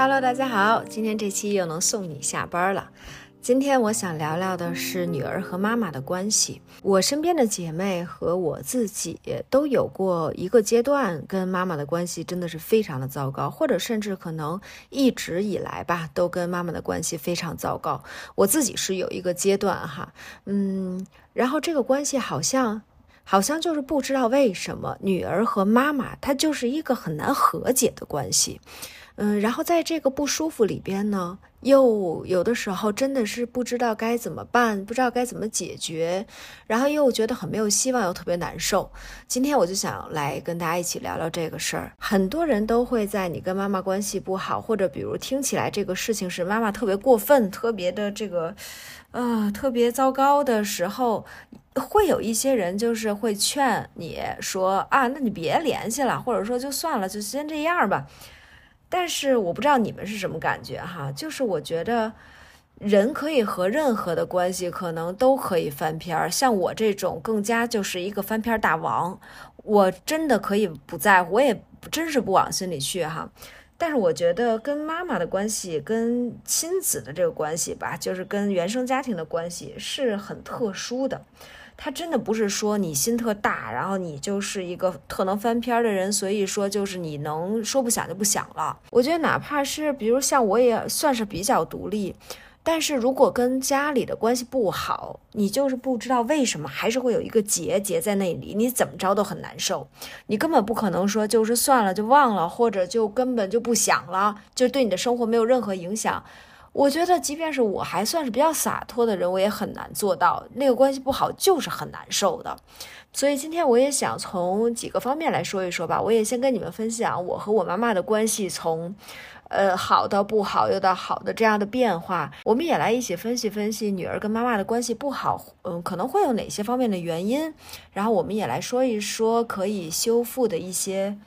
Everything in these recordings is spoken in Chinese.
Hello，大家好，今天这期又能送你下班了。今天我想聊聊的是女儿和妈妈的关系。我身边的姐妹和我自己都有过一个阶段，跟妈妈的关系真的是非常的糟糕，或者甚至可能一直以来吧，都跟妈妈的关系非常糟糕。我自己是有一个阶段哈，嗯，然后这个关系好像，好像就是不知道为什么，女儿和妈妈她就是一个很难和解的关系。嗯，然后在这个不舒服里边呢，又有的时候真的是不知道该怎么办，不知道该怎么解决，然后又觉得很没有希望，又特别难受。今天我就想来跟大家一起聊聊这个事儿。很多人都会在你跟妈妈关系不好，或者比如听起来这个事情是妈妈特别过分、特别的这个，呃，特别糟糕的时候，会有一些人就是会劝你说啊，那你别联系了，或者说就算了，就先这样吧。但是我不知道你们是什么感觉哈，就是我觉得人可以和任何的关系可能都可以翻篇儿，像我这种更加就是一个翻篇大王，我真的可以不在乎，我也真是不往心里去哈。但是我觉得跟妈妈的关系，跟亲子的这个关系吧，就是跟原生家庭的关系是很特殊的。他真的不是说你心特大，然后你就是一个特能翻篇的人，所以说就是你能说不想就不想了。我觉得哪怕是比如像我也算是比较独立，但是如果跟家里的关系不好，你就是不知道为什么还是会有一个结结在那里，你怎么着都很难受。你根本不可能说就是算了就忘了，或者就根本就不想了，就对你的生活没有任何影响。我觉得，即便是我还算是比较洒脱的人，我也很难做到。那个关系不好，就是很难受的。所以今天我也想从几个方面来说一说吧。我也先跟你们分享我和我妈妈的关系，从呃好到不好又到好的这样的变化。我们也来一起分析分析女儿跟妈妈的关系不好，嗯，可能会有哪些方面的原因。然后我们也来说一说可以修复的一些。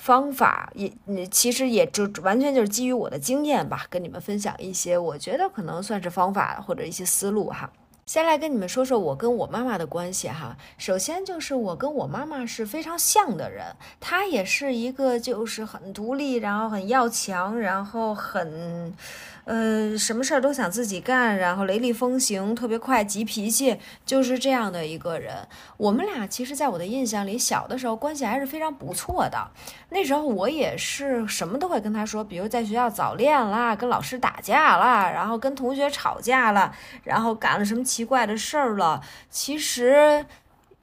方法也，你其实也就完全就是基于我的经验吧，跟你们分享一些我觉得可能算是方法或者一些思路哈。先来跟你们说说我跟我妈妈的关系哈。首先就是我跟我妈妈是非常像的人，她也是一个就是很独立，然后很要强，然后很。呃，什么事儿都想自己干，然后雷厉风行，特别快，急脾气，就是这样的一个人。我们俩其实，在我的印象里，小的时候关系还是非常不错的。那时候我也是什么都会跟他说，比如在学校早恋啦，跟老师打架啦，然后跟同学吵架了，然后干了什么奇怪的事儿了。其实。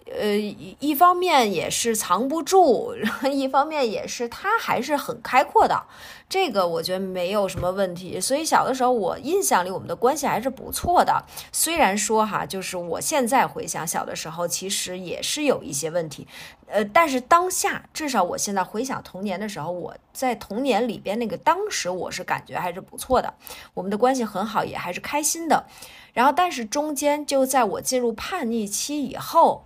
呃，一方面也是藏不住，一方面也是他还是很开阔的，这个我觉得没有什么问题。所以小的时候，我印象里我们的关系还是不错的。虽然说哈，就是我现在回想小的时候，其实也是有一些问题，呃，但是当下至少我现在回想童年的时候，我在童年里边那个当时我是感觉还是不错的，我们的关系很好，也还是开心的。然后，但是中间就在我进入叛逆期以后。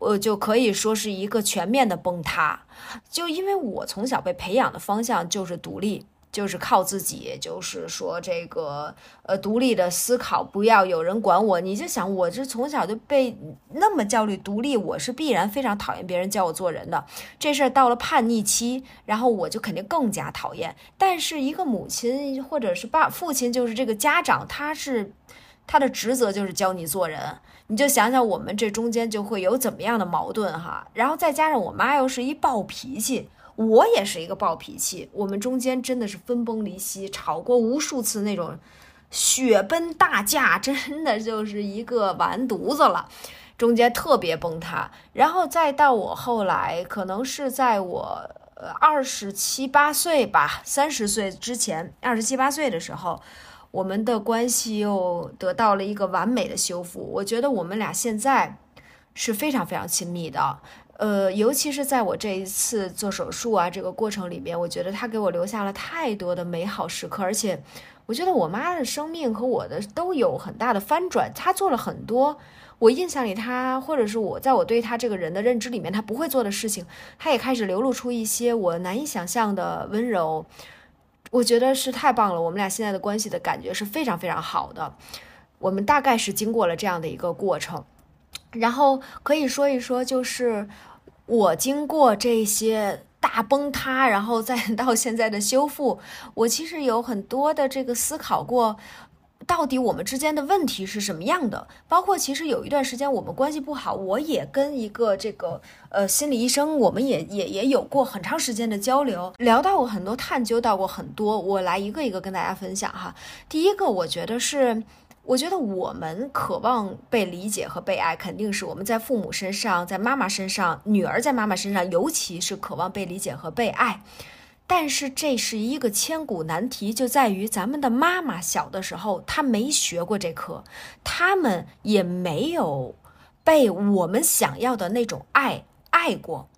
我就可以说是一个全面的崩塌，就因为我从小被培养的方向就是独立，就是靠自己，就是说这个呃独立的思考，不要有人管我。你就想，我这从小就被那么焦虑独立，我是必然非常讨厌别人教我做人的。这事儿到了叛逆期，然后我就肯定更加讨厌。但是一个母亲或者是爸父亲，就是这个家长，他是。他的职责就是教你做人，你就想想我们这中间就会有怎么样的矛盾哈，然后再加上我妈又是一暴脾气，我也是一个暴脾气，我们中间真的是分崩离析，吵过无数次那种血奔大架，真的就是一个完犊子了，中间特别崩塌，然后再到我后来，可能是在我呃二十七八岁吧，三十岁之前，二十七八岁的时候。我们的关系又得到了一个完美的修复，我觉得我们俩现在是非常非常亲密的，呃，尤其是在我这一次做手术啊这个过程里面，我觉得他给我留下了太多的美好时刻，而且我觉得我妈的生命和我的都有很大的翻转，她做了很多我印象里她或者是我在我对她这个人的认知里面她不会做的事情，她也开始流露出一些我难以想象的温柔。我觉得是太棒了，我们俩现在的关系的感觉是非常非常好的。我们大概是经过了这样的一个过程，然后可以说一说，就是我经过这些大崩塌，然后再 到现在的修复，我其实有很多的这个思考过。到底我们之间的问题是什么样的？包括其实有一段时间我们关系不好，我也跟一个这个呃心理医生，我们也也也有过很长时间的交流，聊到过很多，探究到过很多。我来一个一个跟大家分享哈。第一个，我觉得是，我觉得我们渴望被理解和被爱，肯定是我们在父母身上，在妈妈身上，女儿在妈妈身上，尤其是渴望被理解和被爱。但是这是一个千古难题，就在于咱们的妈妈小的时候，她没学过这课，他们也没有被我们想要的那种爱爱过。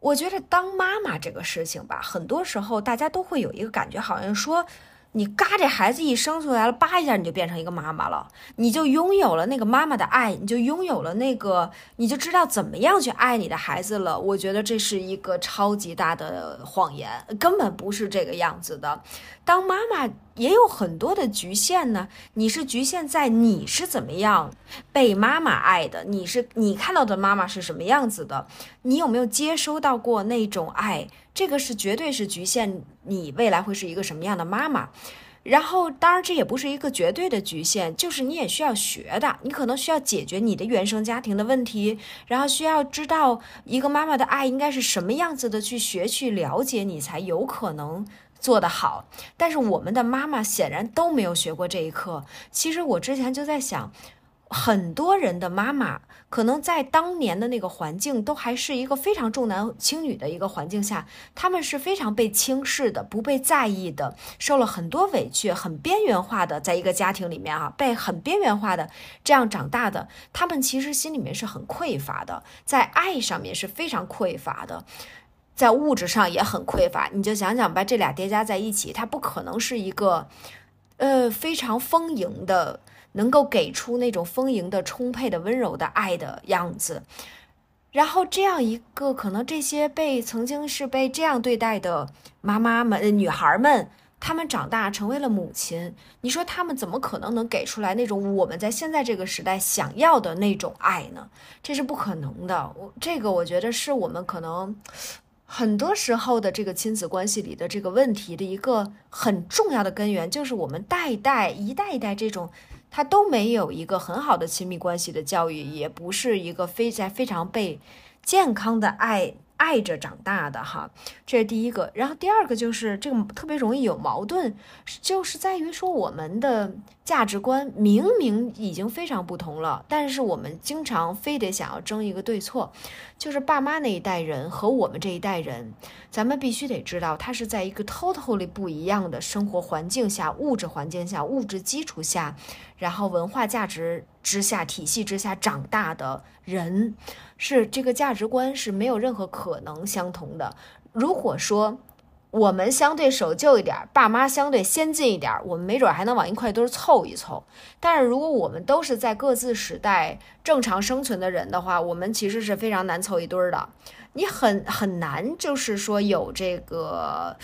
我觉得当妈妈这个事情吧，很多时候大家都会有一个感觉，好像说。你嘎，这孩子一生出来了，叭一下你就变成一个妈妈了，你就拥有了那个妈妈的爱，你就拥有了那个，你就知道怎么样去爱你的孩子了。我觉得这是一个超级大的谎言，根本不是这个样子的。当妈妈也有很多的局限呢，你是局限在你是怎么样被妈妈爱的，你是你看到的妈妈是什么样子的，你有没有接收到过那种爱？这个是绝对是局限你未来会是一个什么样的妈妈，然后当然这也不是一个绝对的局限，就是你也需要学的，你可能需要解决你的原生家庭的问题，然后需要知道一个妈妈的爱应该是什么样子的，去学去了解你才有可能做得好。但是我们的妈妈显然都没有学过这一课。其实我之前就在想。很多人的妈妈可能在当年的那个环境都还是一个非常重男轻女的一个环境下，他们是非常被轻视的，不被在意的，受了很多委屈，很边缘化的，在一个家庭里面啊，被很边缘化的这样长大的，他们其实心里面是很匮乏的，在爱上面是非常匮乏的，在物质上也很匮乏。你就想想把这俩叠加在一起，它不可能是一个，呃，非常丰盈的。能够给出那种丰盈的、充沛的、温柔的爱的样子，然后这样一个可能这些被曾经是被这样对待的妈妈们、女孩们，她们长大成为了母亲，你说她们怎么可能能给出来那种我们在现在这个时代想要的那种爱呢？这是不可能的。我这个我觉得是我们可能很多时候的这个亲子关系里的这个问题的一个很重要的根源，就是我们代代一代一代这种。他都没有一个很好的亲密关系的教育，也不是一个非在非常被健康的爱。爱着长大的哈，这是第一个。然后第二个就是这个特别容易有矛盾，就是在于说我们的价值观明明已经非常不同了，但是我们经常非得想要争一个对错。就是爸妈那一代人和我们这一代人，咱们必须得知道，他是在一个 totally 不一样的生活环境下、物质环境下、物质基础下，然后文化价值之下、体系之下长大的人。是这个价值观是没有任何可能相同的。如果说我们相对守旧一点，爸妈相对先进一点，我们没准还能往一块堆凑一凑。但是如果我们都是在各自时代正常生存的人的话，我们其实是非常难凑一堆的。你很很难，就是说有这个，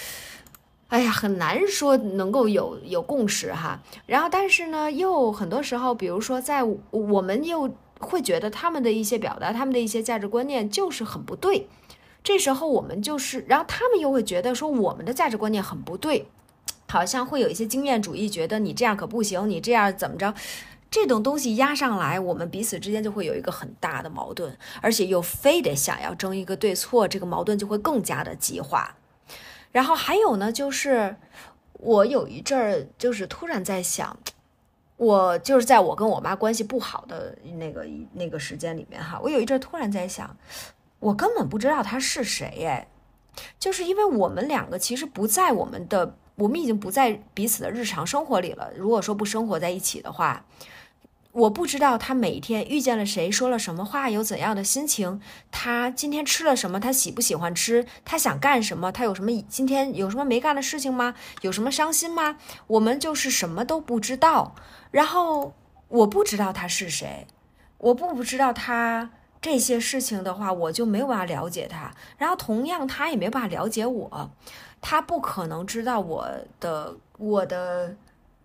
哎呀，很难说能够有有共识哈。然后，但是呢，又很多时候，比如说在我们又。会觉得他们的一些表达，他们的一些价值观念就是很不对。这时候我们就是，然后他们又会觉得说我们的价值观念很不对，好像会有一些经验主义，觉得你这样可不行，你这样怎么着？这种东西压上来，我们彼此之间就会有一个很大的矛盾，而且又非得想要争一个对错，这个矛盾就会更加的激化。然后还有呢，就是我有一阵儿就是突然在想。我就是在我跟我妈关系不好的那个那个时间里面哈，我有一阵儿突然在想，我根本不知道他是谁哎，就是因为我们两个其实不在我们的，我们已经不在彼此的日常生活里了。如果说不生活在一起的话。我不知道他每天遇见了谁，说了什么话，有怎样的心情。他今天吃了什么？他喜不喜欢吃？他想干什么？他有什么今天有什么没干的事情吗？有什么伤心吗？我们就是什么都不知道。然后我不知道他是谁，我不不知道他这些事情的话，我就没有办法了解他。然后同样，他也没有办法了解我，他不可能知道我的我的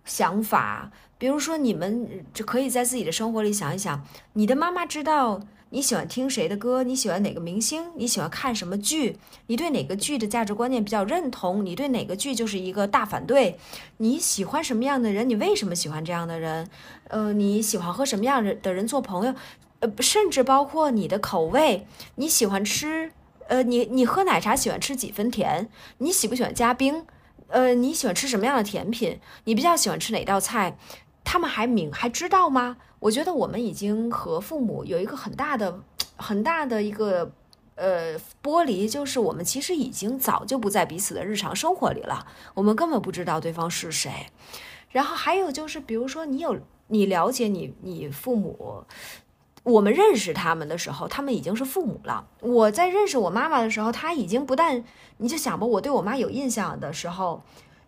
想法。比如说，你们就可以在自己的生活里想一想，你的妈妈知道你喜欢听谁的歌？你喜欢哪个明星？你喜欢看什么剧？你对哪个剧的价值观念比较认同？你对哪个剧就是一个大反对？你喜欢什么样的人？你为什么喜欢这样的人？呃，你喜欢和什么样的人做朋友？呃，甚至包括你的口味，你喜欢吃，呃，你你喝奶茶喜欢吃几分甜？你喜不喜欢加冰？呃，你喜欢吃什么样的甜品？你比较喜欢吃哪道菜？他们还明还知道吗？我觉得我们已经和父母有一个很大的、很大的一个呃剥离，就是我们其实已经早就不在彼此的日常生活里了，我们根本不知道对方是谁。然后还有就是，比如说你有你了解你你父母，我们认识他们的时候，他们已经是父母了。我在认识我妈妈的时候，她已经不但你就想吧，我对我妈有印象的时候，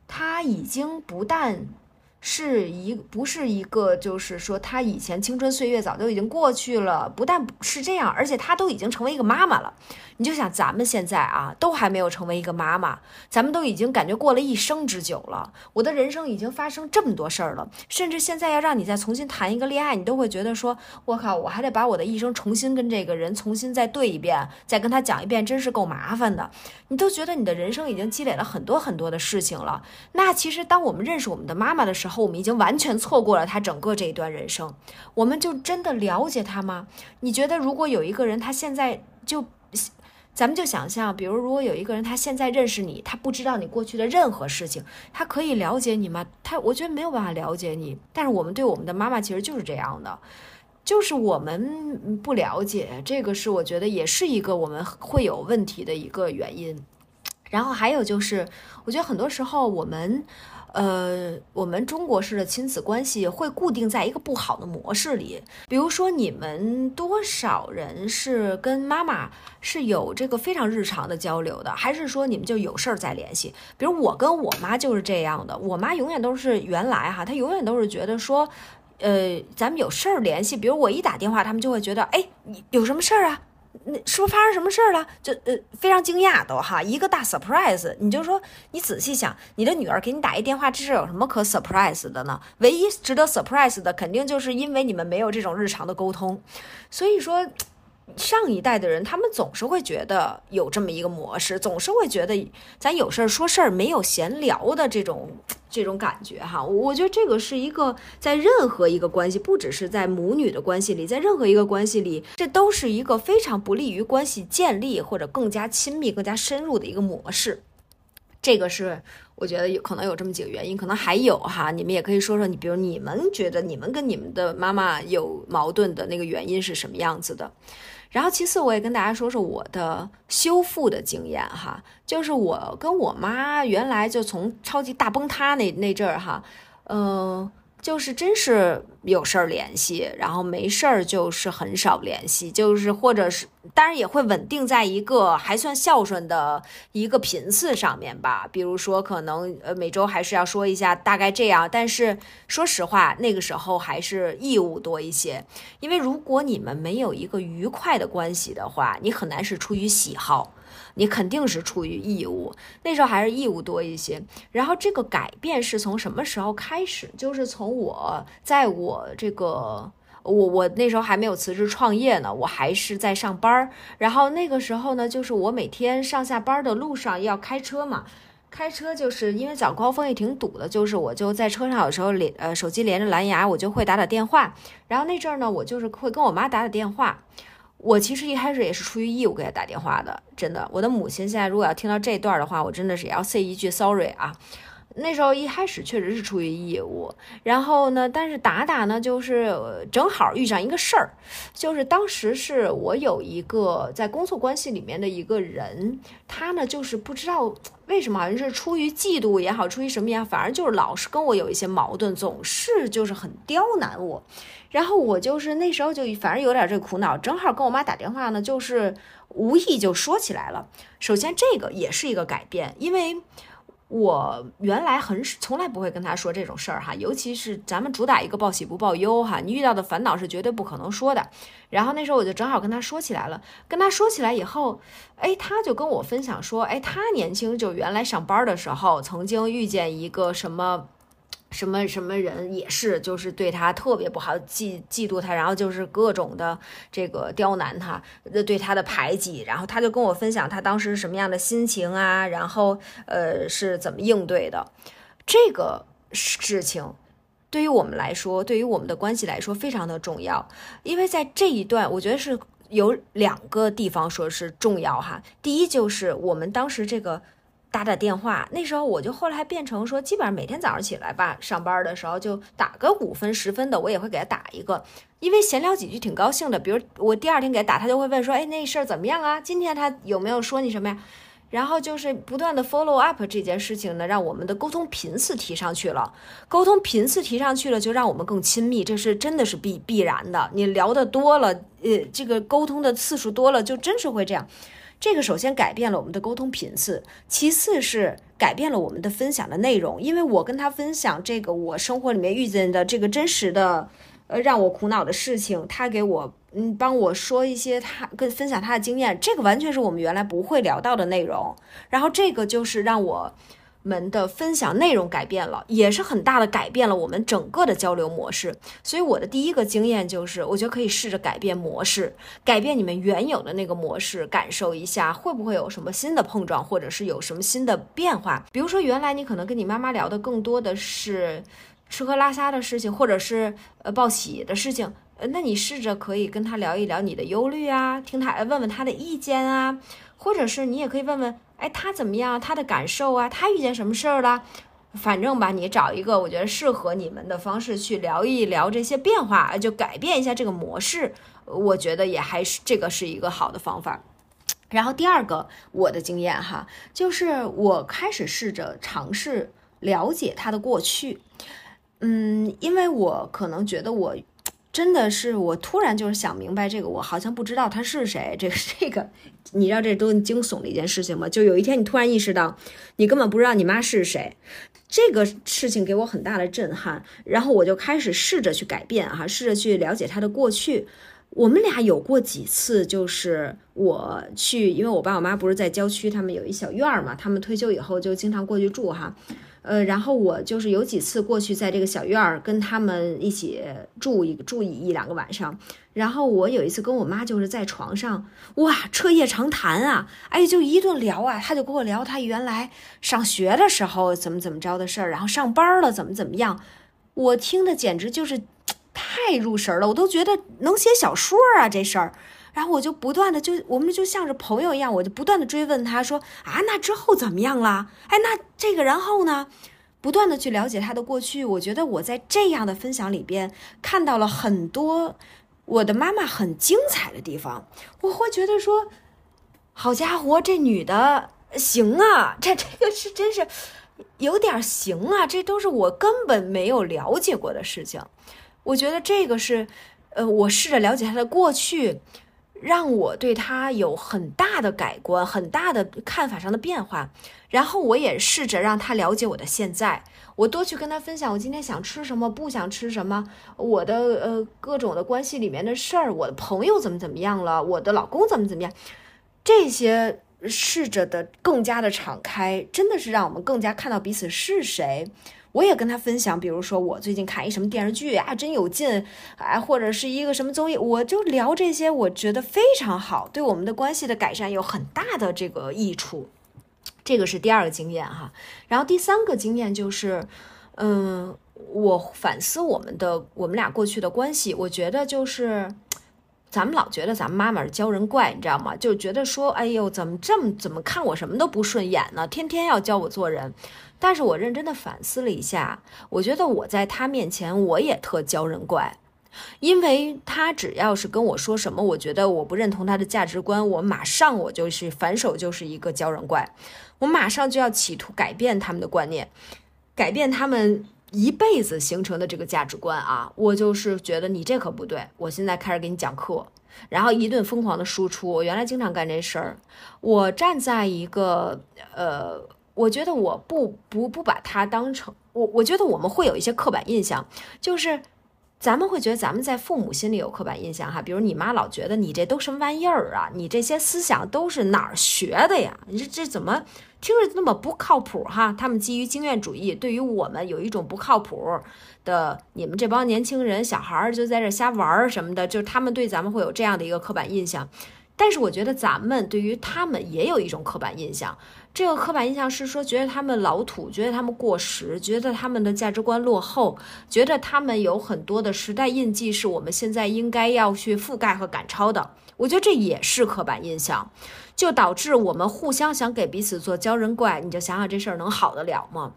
她已经不但。是一不是一个，就是说他以前青春岁月早就已经过去了，不但是这样，而且他都已经成为一个妈妈了。你就想咱们现在啊，都还没有成为一个妈妈，咱们都已经感觉过了一生之久了。我的人生已经发生这么多事儿了，甚至现在要让你再重新谈一个恋爱，你都会觉得说，我靠，我还得把我的一生重新跟这个人重新再对一遍，再跟他讲一遍，真是够麻烦的。你都觉得你的人生已经积累了很多很多的事情了。那其实当我们认识我们的妈妈的时候，我们已经完全错过了她整个这一段人生。我们就真的了解她吗？你觉得如果有一个人，他现在就。咱们就想象，比如如果有一个人，他现在认识你，他不知道你过去的任何事情，他可以了解你吗？他我觉得没有办法了解你。但是我们对我们的妈妈其实就是这样的，就是我们不了解，这个是我觉得也是一个我们会有问题的一个原因。然后还有就是，我觉得很多时候我们。呃，我们中国式的亲子关系会固定在一个不好的模式里。比如说，你们多少人是跟妈妈是有这个非常日常的交流的，还是说你们就有事儿再联系？比如我跟我妈就是这样的，我妈永远都是原来哈，她永远都是觉得说，呃，咱们有事儿联系。比如我一打电话，他们就会觉得，哎，你有什么事儿啊？那是不是发生什么事儿了？就呃非常惊讶都哈，一个大 surprise。你就说你仔细想，你的女儿给你打一电话，这是有什么可 surprise 的呢？唯一值得 surprise 的，肯定就是因为你们没有这种日常的沟通。所以说。上一代的人，他们总是会觉得有这么一个模式，总是会觉得咱有事儿说事儿，没有闲聊的这种这种感觉哈。我觉得这个是一个在任何一个关系，不只是在母女的关系里，在任何一个关系里，这都是一个非常不利于关系建立或者更加亲密、更加深入的一个模式。这个是我觉得有可能有这么几个原因，可能还有哈，你们也可以说说，你比如你们觉得你们跟你们的妈妈有矛盾的那个原因是什么样子的？然后其次，我也跟大家说说我的修复的经验哈，就是我跟我妈原来就从超级大崩塌那那阵儿哈，嗯。就是真是有事儿联系，然后没事儿就是很少联系，就是或者是当然也会稳定在一个还算孝顺的一个频次上面吧。比如说可能呃每周还是要说一下大概这样，但是说实话那个时候还是义务多一些，因为如果你们没有一个愉快的关系的话，你很难是出于喜好。你肯定是出于义务，那时候还是义务多一些。然后这个改变是从什么时候开始？就是从我在我这个我我那时候还没有辞职创业呢，我还是在上班儿。然后那个时候呢，就是我每天上下班的路上要开车嘛，开车就是因为早高峰也挺堵的，就是我就在车上有时候连呃手机连着蓝牙，我就会打打电话。然后那阵儿呢，我就是会跟我妈打打电话。我其实一开始也是出于义务给他打电话的，真的。我的母亲现在如果要听到这段的话，我真的是也要 say 一句 sorry 啊。那时候一开始确实是出于义务，然后呢，但是打打呢，就是正好遇上一个事儿，就是当时是我有一个在工作关系里面的一个人，他呢就是不知道为什么，好像是出于嫉妒也好，出于什么也好，反正就是老是跟我有一些矛盾，总是就是很刁难我。然后我就是那时候就反正有点这个苦恼，正好跟我妈打电话呢，就是无意就说起来了。首先这个也是一个改变，因为。我原来很从来不会跟他说这种事儿哈，尤其是咱们主打一个报喜不报忧哈，你遇到的烦恼是绝对不可能说的。然后那时候我就正好跟他说起来了，跟他说起来以后，哎，他就跟我分享说，哎，他年轻就原来上班的时候曾经遇见一个什么。什么什么人也是，就是对他特别不好，嫉嫉妒他，然后就是各种的这个刁难他，对他的排挤，然后他就跟我分享他当时什么样的心情啊，然后呃是怎么应对的，这个事情对于我们来说，对于我们的关系来说非常的重要，因为在这一段，我觉得是有两个地方说是重要哈，第一就是我们当时这个。打打电话，那时候我就后来变成说，基本上每天早上起来吧，上班的时候就打个五分十分的，我也会给他打一个，因为闲聊几句挺高兴的。比如我第二天给他打，他就会问说，哎，那事儿怎么样啊？今天他有没有说你什么呀？然后就是不断的 follow up 这件事情呢，让我们的沟通频次提上去了。沟通频次提上去了，就让我们更亲密，这是真的是必必然的。你聊的多了，呃，这个沟通的次数多了，就真是会这样。这个首先改变了我们的沟通频次，其次是改变了我们的分享的内容。因为我跟他分享这个我生活里面遇见的这个真实的，呃，让我苦恼的事情，他给我嗯帮我说一些他跟分享他的经验，这个完全是我们原来不会聊到的内容。然后这个就是让我。们的分享内容改变了，也是很大的改变了我们整个的交流模式。所以我的第一个经验就是，我觉得可以试着改变模式，改变你们原有的那个模式，感受一下会不会有什么新的碰撞，或者是有什么新的变化。比如说，原来你可能跟你妈妈聊的更多的是吃喝拉撒的事情，或者是呃报喜的事情，那你试着可以跟她聊一聊你的忧虑啊，听她问问她的意见啊，或者是你也可以问问。哎，他怎么样？他的感受啊，他遇见什么事儿了？反正吧，你找一个我觉得适合你们的方式去聊一聊这些变化，就改变一下这个模式。我觉得也还是这个是一个好的方法。然后第二个，我的经验哈，就是我开始试着尝试了解他的过去。嗯，因为我可能觉得我。真的是我突然就是想明白这个，我好像不知道他是谁。这个 这个，你知道这多惊悚的一件事情吗？就有一天你突然意识到，你根本不知道你妈是谁，这个事情给我很大的震撼。然后我就开始试着去改变哈，试着去了解他的过去。我们俩有过几次，就是我去，因为我爸我妈不是在郊区，他们有一小院儿嘛，他们退休以后就经常过去住哈。呃，然后我就是有几次过去，在这个小院儿跟他们一起住一住一一两个晚上。然后我有一次跟我妈就是在床上，哇，彻夜长谈啊，哎，就一顿聊啊。他就跟我聊他原来上学的时候怎么怎么着的事儿，然后上班了怎么怎么样，我听的简直就是 太入神了，我都觉得能写小说啊这事儿。然后我就不断的就我们就像是朋友一样，我就不断的追问他说啊，那之后怎么样了？哎，那这个然后呢？不断的去了解他的过去。我觉得我在这样的分享里边看到了很多我的妈妈很精彩的地方。我会觉得说，好家伙，这女的行啊，这这个是真是有点行啊，这都是我根本没有了解过的事情。我觉得这个是，呃，我试着了解她的过去。让我对他有很大的改观，很大的看法上的变化。然后我也试着让他了解我的现在，我多去跟他分享我今天想吃什么，不想吃什么，我的呃各种的关系里面的事儿，我的朋友怎么怎么样了，我的老公怎么怎么样，这些试着的更加的敞开，真的是让我们更加看到彼此是谁。我也跟他分享，比如说我最近看一什么电视剧啊，真有劲，哎，或者是一个什么综艺，我就聊这些，我觉得非常好，对我们的关系的改善有很大的这个益处。这个是第二个经验哈，然后第三个经验就是，嗯，我反思我们的我们俩过去的关系，我觉得就是。咱们老觉得咱们妈妈是教人怪，你知道吗？就觉得说，哎呦，怎么这么怎么看我什么都不顺眼呢？天天要教我做人。但是我认真的反思了一下，我觉得我在他面前我也特教人怪，因为他只要是跟我说什么，我觉得我不认同他的价值观，我马上我就是反手就是一个教人怪，我马上就要企图改变他们的观念，改变他们。一辈子形成的这个价值观啊，我就是觉得你这可不对。我现在开始给你讲课，然后一顿疯狂的输出。我原来经常干这事儿。我站在一个呃，我觉得我不不不把它当成我，我觉得我们会有一些刻板印象，就是咱们会觉得咱们在父母心里有刻板印象哈，比如你妈老觉得你这都什么玩意儿啊，你这些思想都是哪儿学的呀？你这这怎么听着那么不靠谱哈？他们基于经验主义，对于我们有一种不靠谱的，你们这帮年轻人小孩儿就在这瞎玩儿什么的，就是他们对咱们会有这样的一个刻板印象。但是我觉得咱们对于他们也有一种刻板印象，这个刻板印象是说觉得他们老土，觉得他们过时，觉得他们的价值观落后，觉得他们有很多的时代印记是我们现在应该要去覆盖和赶超的。我觉得这也是刻板印象，就导致我们互相想给彼此做鲛人怪，你就想想这事儿能好得了吗？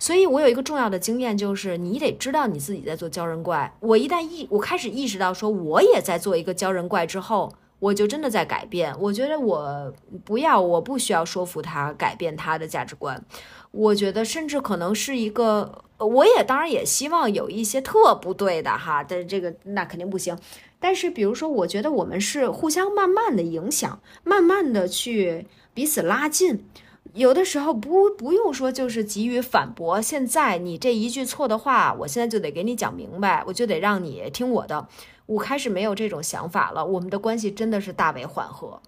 所以我有一个重要的经验，就是你得知道你自己在做鲛人怪。我一旦意我开始意识到说我也在做一个鲛人怪之后。我就真的在改变，我觉得我不要，我不需要说服他改变他的价值观。我觉得甚至可能是一个，我也当然也希望有一些特不对的哈，但这个那肯定不行。但是比如说，我觉得我们是互相慢慢的影响，慢慢的去彼此拉近。有的时候不不用说，就是急于反驳。现在你这一句错的话，我现在就得给你讲明白，我就得让你听我的。我开始没有这种想法了，我们的关系真的是大为缓和。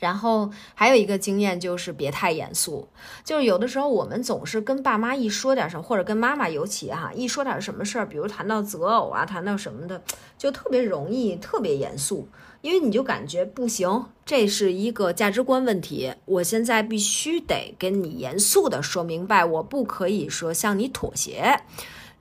然后还有一个经验就是别太严肃，就是有的时候我们总是跟爸妈一说点什么，或者跟妈妈尤其哈一说点什么事儿，比如谈到择偶啊，谈到什么的，就特别容易特别严肃，因为你就感觉不行，这是一个价值观问题，我现在必须得跟你严肃的说明白，我不可以说向你妥协。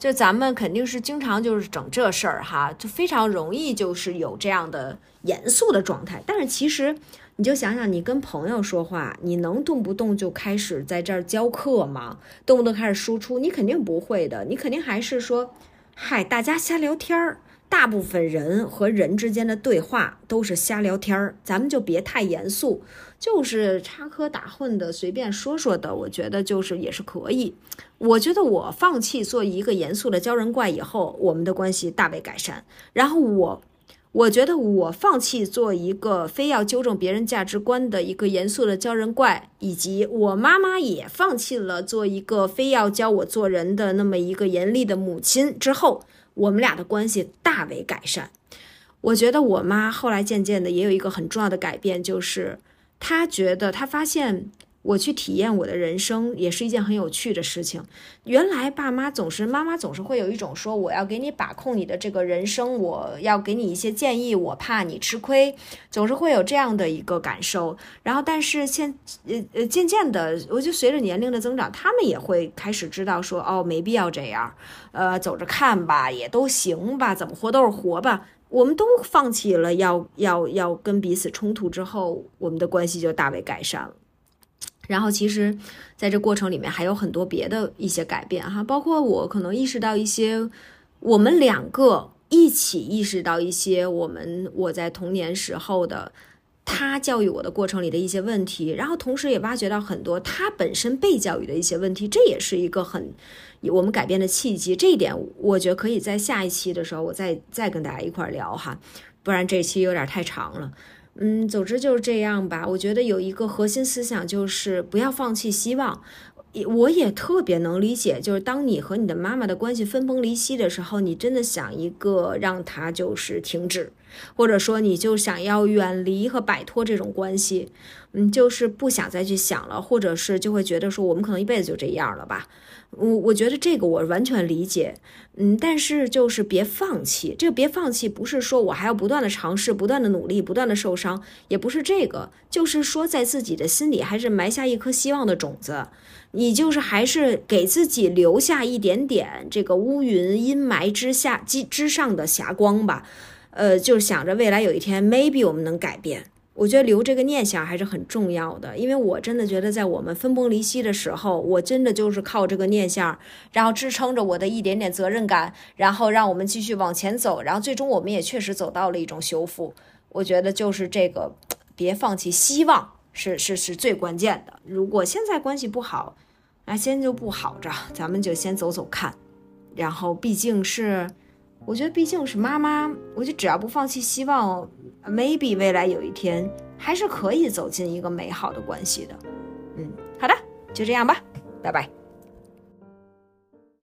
就咱们肯定是经常就是整这事儿哈，就非常容易就是有这样的严肃的状态。但是其实你就想想，你跟朋友说话，你能动不动就开始在这儿教课吗？动不动开始输出，你肯定不会的。你肯定还是说，嗨，大家瞎聊天儿。大部分人和人之间的对话都是瞎聊天儿，咱们就别太严肃，就是插科打诨的，随便说说的。我觉得就是也是可以。我觉得我放弃做一个严肃的鲛人怪以后，我们的关系大为改善。然后我，我觉得我放弃做一个非要纠正别人价值观的一个严肃的鲛人怪，以及我妈妈也放弃了做一个非要教我做人的那么一个严厉的母亲之后。我们俩的关系大为改善，我觉得我妈后来渐渐的也有一个很重要的改变，就是他觉得他发现。我去体验我的人生也是一件很有趣的事情。原来爸妈总是妈妈总是会有一种说我要给你把控你的这个人生，我要给你一些建议，我怕你吃亏，总是会有这样的一个感受。然后，但是现呃呃渐渐的，我就随着年龄的增长，他们也会开始知道说哦，没必要这样，呃，走着看吧，也都行吧，怎么活都是活吧。我们都放弃了要要要跟彼此冲突之后，我们的关系就大为改善了。然后，其实，在这过程里面还有很多别的一些改变哈，包括我可能意识到一些，我们两个一起意识到一些我们我在童年时候的他教育我的过程里的一些问题，然后同时也挖掘到很多他本身被教育的一些问题，这也是一个很我们改变的契机。这一点，我觉得可以在下一期的时候我再再跟大家一块聊哈，不然这期有点太长了。嗯，总之就是这样吧。我觉得有一个核心思想就是不要放弃希望。我也特别能理解，就是当你和你的妈妈的关系分崩离析的时候，你真的想一个让他就是停止，或者说你就想要远离和摆脱这种关系，嗯，就是不想再去想了，或者是就会觉得说我们可能一辈子就这样了吧。我我觉得这个我完全理解，嗯，但是就是别放弃。这个别放弃不是说我还要不断的尝试、不断的努力、不断的受伤，也不是这个，就是说在自己的心里还是埋下一颗希望的种子。你就是还是给自己留下一点点这个乌云阴霾之下之之上的霞光吧，呃，就是想着未来有一天 maybe 我们能改变。我觉得留这个念想还是很重要的，因为我真的觉得在我们分崩离析的时候，我真的就是靠这个念想，然后支撑着我的一点点责任感，然后让我们继续往前走，然后最终我们也确实走到了一种修复。我觉得就是这个，别放弃希望。是是是最关键的。如果现在关系不好，那先就不好着，咱们就先走走看。然后毕竟是，我觉得毕竟是妈妈，我就只要不放弃希望，maybe 未来有一天还是可以走进一个美好的关系的。嗯，好的，就这样吧，拜拜。